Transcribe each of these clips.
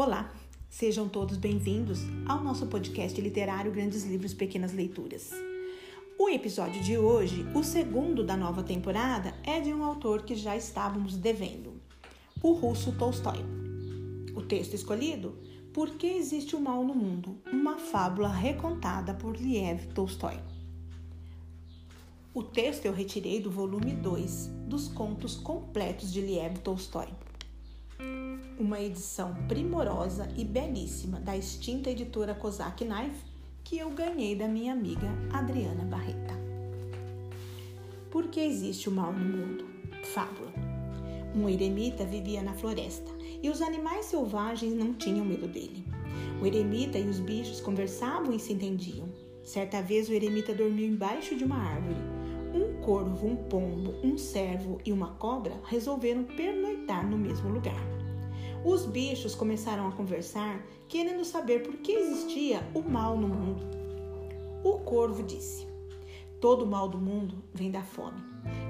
Olá, sejam todos bem-vindos ao nosso podcast literário Grandes Livros Pequenas Leituras. O episódio de hoje, o segundo da nova temporada, é de um autor que já estávamos devendo, o russo Tolstói. O texto escolhido, Por que existe o mal no mundo? Uma fábula recontada por Liev Tolstói. O texto eu retirei do volume 2 dos Contos Completos de Liev Tolstói uma edição primorosa e belíssima da extinta editora Kozak Knife que eu ganhei da minha amiga Adriana Barreta. Por que existe o mal no mundo? Fábula. Um eremita vivia na floresta e os animais selvagens não tinham medo dele. O eremita e os bichos conversavam e se entendiam. Certa vez o eremita dormiu embaixo de uma árvore. Um corvo, um pombo, um cervo e uma cobra resolveram pernoitar no mesmo lugar. Os bichos começaram a conversar, querendo saber por que existia o mal no mundo. O corvo disse: Todo mal do mundo vem da fome.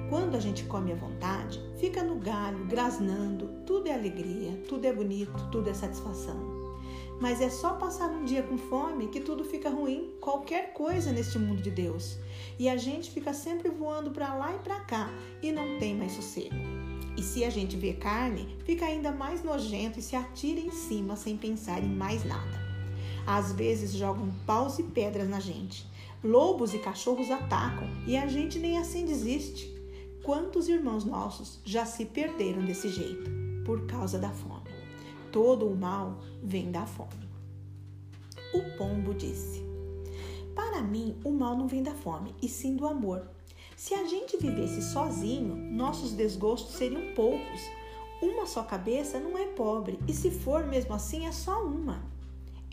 Quando a gente come à vontade, fica no galho, grasnando, tudo é alegria, tudo é bonito, tudo é satisfação. Mas é só passar um dia com fome que tudo fica ruim, qualquer coisa neste mundo de Deus. E a gente fica sempre voando para lá e para cá e não tem mais sossego. E se a gente vê carne, fica ainda mais nojento e se atira em cima sem pensar em mais nada. Às vezes jogam paus e pedras na gente. Lobos e cachorros atacam e a gente nem assim desiste. Quantos irmãos nossos já se perderam desse jeito por causa da fome? Todo o mal vem da fome. O pombo disse: Para mim, o mal não vem da fome, e sim do amor. Se a gente vivesse sozinho, nossos desgostos seriam poucos. Uma só cabeça não é pobre, e se for mesmo assim, é só uma.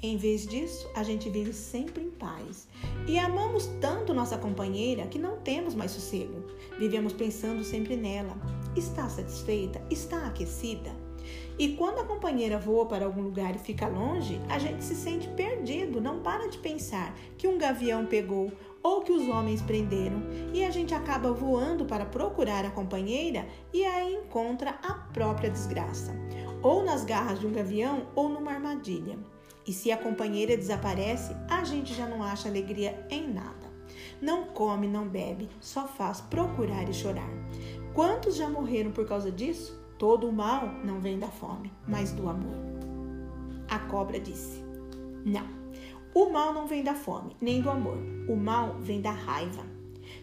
Em vez disso, a gente vive sempre em paz. E amamos tanto nossa companheira que não temos mais sossego. Vivemos pensando sempre nela. Está satisfeita? Está aquecida? E quando a companheira voa para algum lugar e fica longe, a gente se sente perdido, não para de pensar que um gavião pegou ou que os homens prenderam, e a gente acaba voando para procurar a companheira e aí encontra a própria desgraça, ou nas garras de um gavião ou numa armadilha. E se a companheira desaparece, a gente já não acha alegria em nada. Não come, não bebe, só faz procurar e chorar. Quantos já morreram por causa disso? Todo o mal não vem da fome, mas do amor. A cobra disse: Não. O mal não vem da fome, nem do amor. O mal vem da raiva.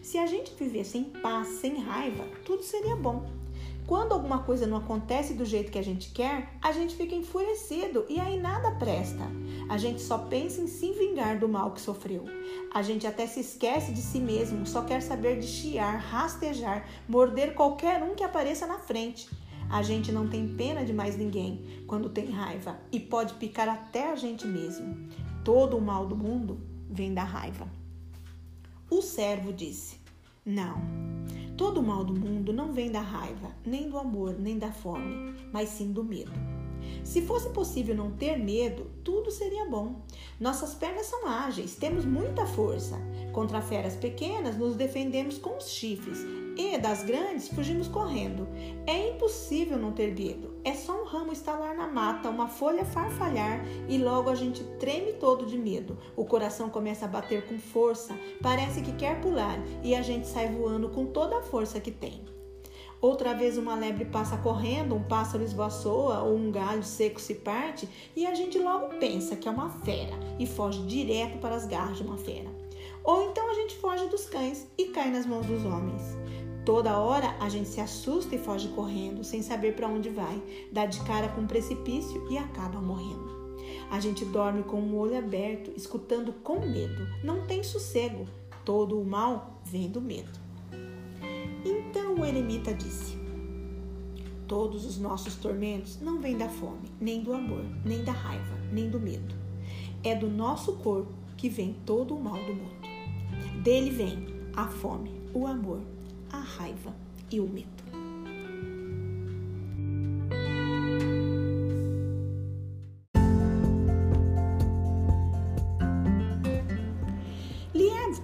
Se a gente vivesse em paz, sem raiva, tudo seria bom. Quando alguma coisa não acontece do jeito que a gente quer, a gente fica enfurecido e aí nada presta. A gente só pensa em se vingar do mal que sofreu. A gente até se esquece de si mesmo, só quer saber de chiar, rastejar, morder qualquer um que apareça na frente. A gente não tem pena de mais ninguém quando tem raiva e pode picar até a gente mesmo. Todo o mal do mundo vem da raiva. O servo disse: Não, todo o mal do mundo não vem da raiva, nem do amor, nem da fome, mas sim do medo. Se fosse possível não ter medo, tudo seria bom. Nossas pernas são ágeis, temos muita força. Contra feras pequenas, nos defendemos com os chifres e das grandes fugimos correndo. É impossível não ter medo. É só um ramo estalar na mata, uma folha farfalhar e logo a gente treme todo de medo. O coração começa a bater com força, parece que quer pular e a gente sai voando com toda a força que tem. Outra vez uma lebre passa correndo, um pássaro esvoaçoa ou um galho seco se parte e a gente logo pensa que é uma fera e foge direto para as garras de uma fera. Ou então a gente foge dos cães e cai nas mãos dos homens. Toda hora a gente se assusta e foge correndo, sem saber para onde vai, dá de cara com um precipício e acaba morrendo. A gente dorme com o olho aberto, escutando com medo. Não tem sossego. Todo o mal vem do medo. Então o eremita disse: Todos os nossos tormentos não vêm da fome, nem do amor, nem da raiva, nem do medo. É do nosso corpo que vem todo o mal do mundo. Dele vem a fome, o amor, a raiva e o medo.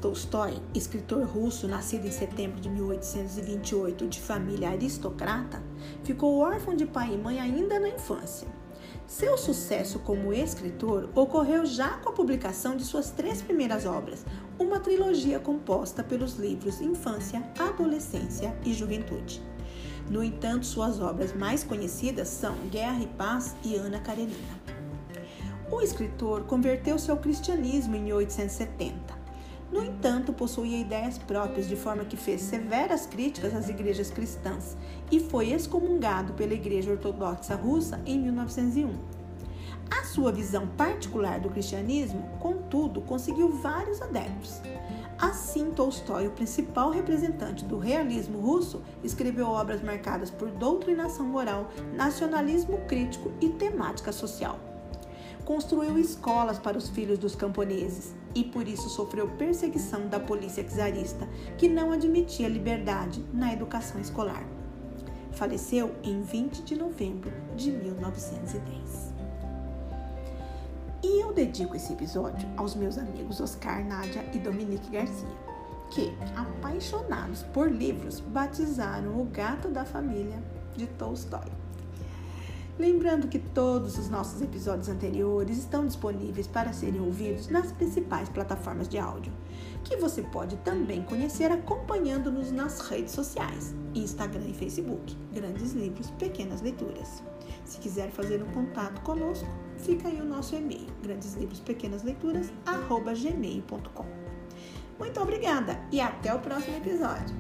Tolstói, escritor russo nascido em setembro de 1828 de família aristocrata, ficou órfão de pai e mãe ainda na infância. Seu sucesso como escritor ocorreu já com a publicação de suas três primeiras obras, uma trilogia composta pelos livros Infância, Adolescência e Juventude. No entanto, suas obras mais conhecidas são Guerra e Paz e Ana Karenina. O escritor converteu-se ao cristianismo em 1870. No entanto, possuía ideias próprias, de forma que fez severas críticas às igrejas cristãs e foi excomungado pela Igreja Ortodoxa Russa em 1901. A sua visão particular do cristianismo, contudo, conseguiu vários adeptos. Assim, Tolstói, o principal representante do realismo russo, escreveu obras marcadas por doutrinação moral, nacionalismo crítico e temática social construiu escolas para os filhos dos camponeses e por isso sofreu perseguição da polícia czarista, que não admitia liberdade na educação escolar. Faleceu em 20 de novembro de 1910. E eu dedico esse episódio aos meus amigos Oscar, Nádia e Dominique Garcia, que, apaixonados por livros, batizaram o gato da família de Tolstói. Lembrando que todos os nossos episódios anteriores estão disponíveis para serem ouvidos nas principais plataformas de áudio, que você pode também conhecer acompanhando-nos nas redes sociais, Instagram e Facebook, Grandes Livros, Pequenas Leituras. Se quiser fazer um contato conosco, fica aí o nosso e-mail, grandeslivros_pequenasleituras@gmail.com. Muito obrigada e até o próximo episódio.